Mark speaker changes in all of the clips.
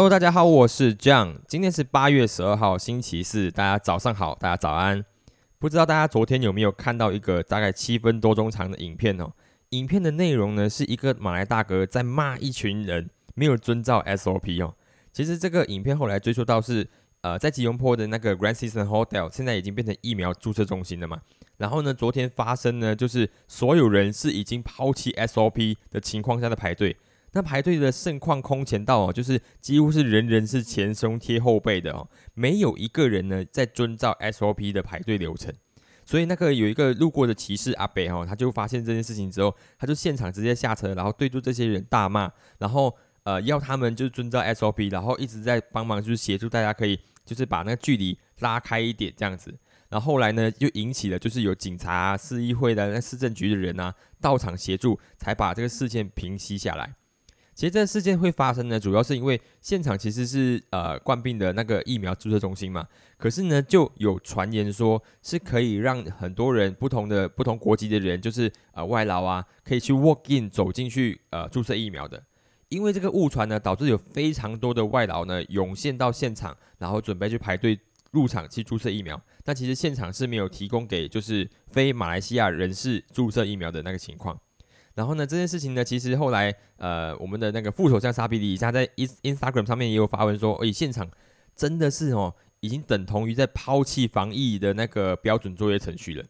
Speaker 1: Hello，大家好，我是 John。今天是八月十二号，星期四，大家早上好，大家早安。不知道大家昨天有没有看到一个大概七分多钟长的影片哦？影片的内容呢，是一个马来大哥在骂一群人没有遵照 SOP 哦。其实这个影片后来追溯到是，呃，在吉隆坡的那个 Grand Season Hotel，现在已经变成疫苗注射中心了嘛。然后呢，昨天发生呢，就是所有人是已经抛弃 SOP 的情况下的排队。那排队的盛况空前到哦，就是几乎是人人是前胸贴后背的哦，没有一个人呢在遵照 SOP 的排队流程。所以那个有一个路过的骑士阿北哈，他就发现这件事情之后，他就现场直接下车，然后对住这些人大骂，然后呃要他们就是遵照 SOP，然后一直在帮忙就是协助大家可以就是把那个距离拉开一点这样子。然后后来呢，就引起了就是有警察啊、市议会的、那市政局的人啊到场协助，才把这个事件平息下来。其实这事件会发生呢，主要是因为现场其实是呃冠病的那个疫苗注射中心嘛，可是呢就有传言说是可以让很多人不同的不同国籍的人，就是呃外劳啊，可以去 walk in 走进去呃注射疫苗的。因为这个误传呢，导致有非常多的外劳呢涌现到现场，然后准备去排队入场去注射疫苗。但其实现场是没有提供给就是非马来西亚人士注射疫苗的那个情况。然后呢，这件事情呢，其实后来，呃，我们的那个副首相沙比里，他在 ins Instagram 上面也有发文说，诶，现场真的是哦，已经等同于在抛弃防疫的那个标准作业程序了。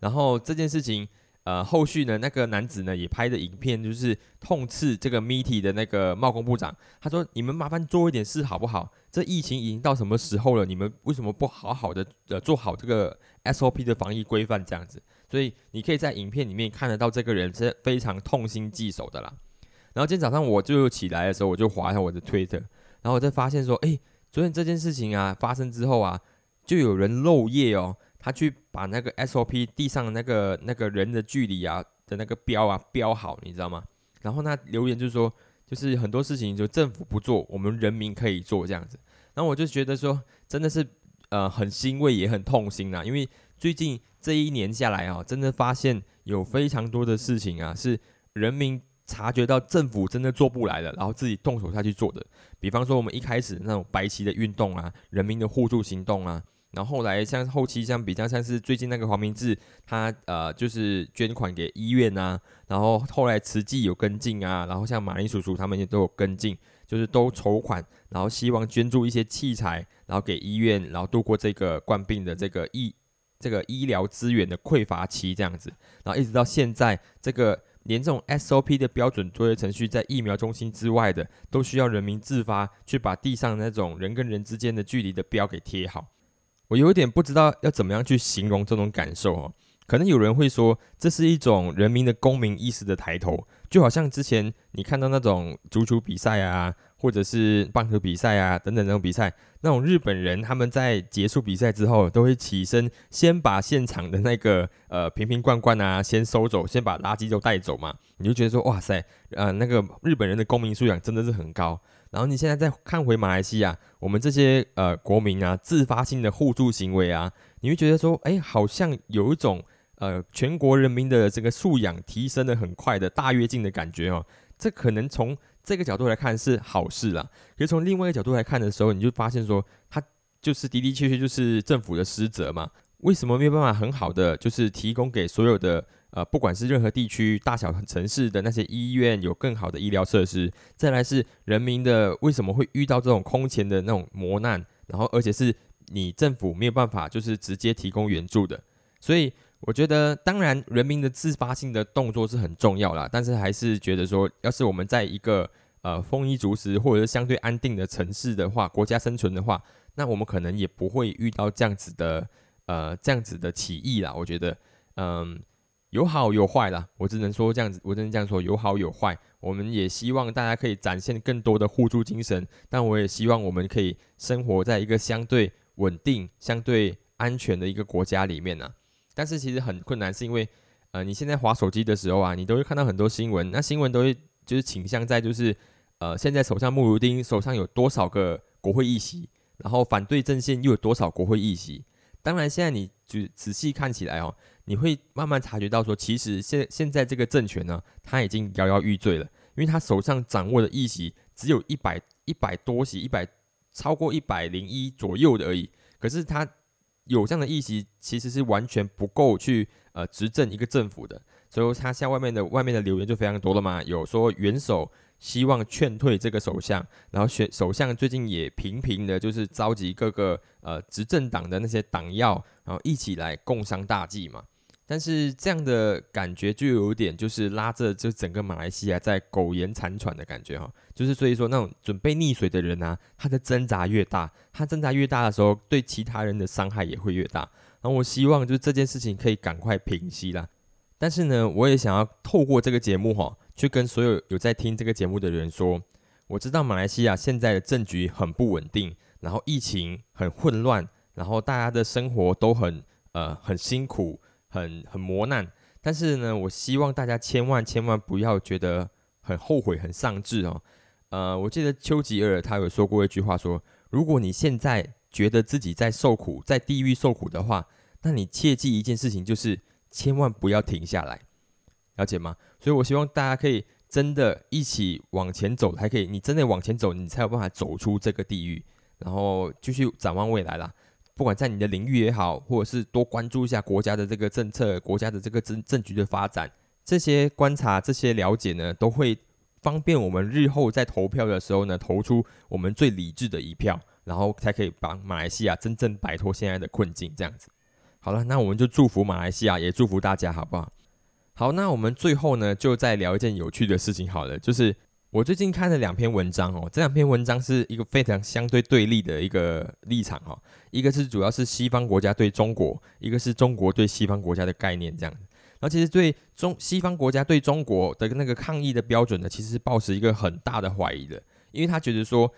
Speaker 1: 然后这件事情，呃，后续呢，那个男子呢也拍的影片，就是痛斥这个 Meety 的那个贸工部长，他说：“你们麻烦做一点事好不好？这疫情已经到什么时候了？你们为什么不好好的呃做好这个 SOP 的防疫规范这样子？”所以你可以在影片里面看得到这个人是非常痛心疾首的啦。然后今天早上我就起来的时候，我就划一下我的推特，然后我就发现说，哎，昨天这件事情啊发生之后啊，就有人漏夜哦，他去把那个 SOP 地上那个那个人的距离啊的那个标啊标好，你知道吗？然后他留言就是说，就是很多事情就政府不做，我们人民可以做这样子。然后我就觉得说，真的是呃很欣慰也很痛心啊，因为最近。这一年下来啊，真的发现有非常多的事情啊，是人民察觉到政府真的做不来了，然后自己动手下去做的。比方说，我们一开始那种白旗的运动啊，人民的互助行动啊，然后后来像后期像比较像是最近那个黄明志，他呃就是捐款给医院啊，然后后来慈济有跟进啊，然后像马林叔叔他们也都有跟进，就是都筹款，然后希望捐助一些器材，然后给医院，然后度过这个冠病的这个疫。这个医疗资源的匮乏期这样子，然后一直到现在，这个连这种 SOP 的标准作业程序，在疫苗中心之外的，都需要人民自发去把地上那种人跟人之间的距离的标给贴好。我有点不知道要怎么样去形容这种感受哦。可能有人会说，这是一种人民的公民意识的抬头，就好像之前你看到那种足球比赛啊。或者是棒球比赛啊，等等那种比赛，那种日本人他们在结束比赛之后，都会起身先把现场的那个呃瓶瓶罐罐啊先收走，先把垃圾都带走嘛。你就觉得说，哇塞，呃，那个日本人的公民素养真的是很高。然后你现在再看回马来西亚，我们这些呃国民啊，自发性的互助行为啊，你会觉得说，哎，好像有一种呃全国人民的这个素养提升的很快的大跃进的感觉哦。这可能从这个角度来看是好事啦，可是从另外一个角度来看的时候，你就发现说，它就是的的确确就是政府的失责嘛？为什么没有办法很好的就是提供给所有的呃，不管是任何地区、大小城市的那些医院有更好的医疗设施？再来是人民的为什么会遇到这种空前的那种磨难？然后而且是你政府没有办法就是直接提供援助的，所以。我觉得，当然，人民的自发性的动作是很重要啦，但是还是觉得说，要是我们在一个呃丰衣足食或者是相对安定的城市的话，国家生存的话，那我们可能也不会遇到这样子的呃这样子的起义啦。我觉得，嗯，有好有坏啦，我只能说这样子，我只能这样说，有好有坏。我们也希望大家可以展现更多的互助精神，但我也希望我们可以生活在一个相对稳定、相对安全的一个国家里面呢。但是其实很困难，是因为，呃，你现在划手机的时候啊，你都会看到很多新闻，那新闻都会就是倾向在就是，呃，现在首相穆鲁丁手上有多少个国会议席，然后反对阵线又有多少国会议席。当然，现在你就仔细看起来哦，你会慢慢察觉到说，其实现现在这个政权呢，他已经摇摇欲坠了，因为他手上掌握的议席只有一百一百多席，一百超过一百零一左右的而已。可是他有这样的议席，其实是完全不够去呃执政一个政府的。所以他像外面的外面的留言就非常多了嘛，有说元首希望劝退这个首相，然后选首相最近也频频的就是召集各个呃执政党的那些党要，然后一起来共商大计嘛。但是这样的感觉就有点就是拉着就整个马来西亚在苟延残喘的感觉哈，就是所以说那种准备溺水的人啊，他的挣扎越大，他挣扎越大的时候，对其他人的伤害也会越大。然后我希望就是这件事情可以赶快平息啦。但是呢，我也想要透过这个节目哈，去跟所有有在听这个节目的人说，我知道马来西亚现在的政局很不稳定，然后疫情很混乱，然后大家的生活都很呃很辛苦。很很磨难，但是呢，我希望大家千万千万不要觉得很后悔、很丧志哦。呃，我记得丘吉尔他有说过一句话，说如果你现在觉得自己在受苦、在地狱受苦的话，那你切记一件事情，就是千万不要停下来，了解吗？所以我希望大家可以真的一起往前走，还可以，你真的往前走，你才有办法走出这个地狱，然后继续展望未来啦。不管在你的领域也好，或者是多关注一下国家的这个政策、国家的这个政政局的发展，这些观察、这些了解呢，都会方便我们日后在投票的时候呢，投出我们最理智的一票，然后才可以帮马来西亚真正摆脱现在的困境。这样子，好了，那我们就祝福马来西亚，也祝福大家，好不好？好，那我们最后呢，就再聊一件有趣的事情，好了，就是。我最近看了两篇文章哦，这两篇文章是一个非常相对对立的一个立场哈，一个是主要是西方国家对中国，一个是中国对西方国家的概念这样然后其实对中西方国家对中国的那个抗议的标准呢，其实是抱持一个很大的怀疑的，因为他觉得说，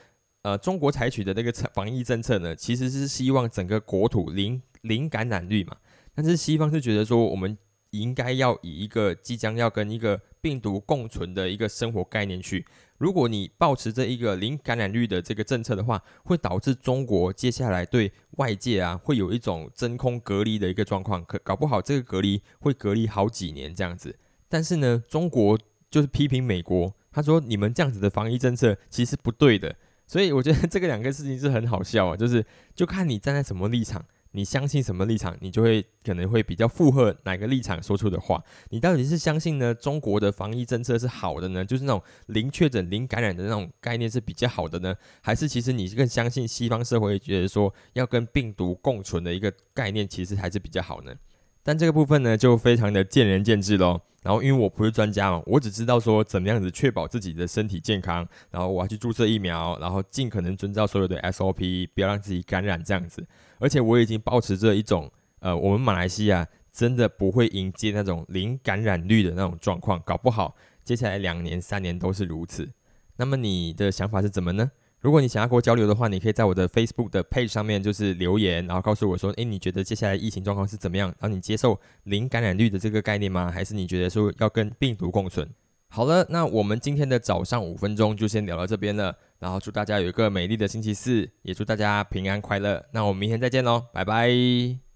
Speaker 1: 呃，中国采取的那个防疫政策呢，其实是希望整个国土零零感染率嘛，但是西方是觉得说，我们应该要以一个即将要跟一个病毒共存的一个生活概念去，如果你保持着一个零感染率的这个政策的话，会导致中国接下来对外界啊会有一种真空隔离的一个状况，可搞不好这个隔离会隔离好几年这样子。但是呢，中国就是批评美国，他说你们这样子的防疫政策其实不对的，所以我觉得这个两个事情是很好笑啊，就是就看你站在什么立场。你相信什么立场，你就会可能会比较附和哪个立场说出的话。你到底是相信呢？中国的防疫政策是好的呢？就是那种零确诊、零感染的那种概念是比较好的呢？还是其实你更相信西方社会觉得说要跟病毒共存的一个概念，其实还是比较好呢？但这个部分呢，就非常的见仁见智喽。然后因为我不是专家嘛，我只知道说怎么样子确保自己的身体健康，然后我要去注射疫苗，然后尽可能遵照所有的 SOP，不要让自己感染这样子。而且我已经保持着一种，呃，我们马来西亚真的不会迎接那种零感染率的那种状况，搞不好接下来两年、三年都是如此。那么你的想法是怎么呢？如果你想要跟我交流的话，你可以在我的 Facebook 的 page 上面就是留言，然后告诉我说，诶，你觉得接下来疫情状况是怎么样？然后你接受零感染率的这个概念吗？还是你觉得说要跟病毒共存？好了，那我们今天的早上五分钟就先聊到这边了。然后祝大家有一个美丽的星期四，也祝大家平安快乐。那我们明天再见喽，拜拜。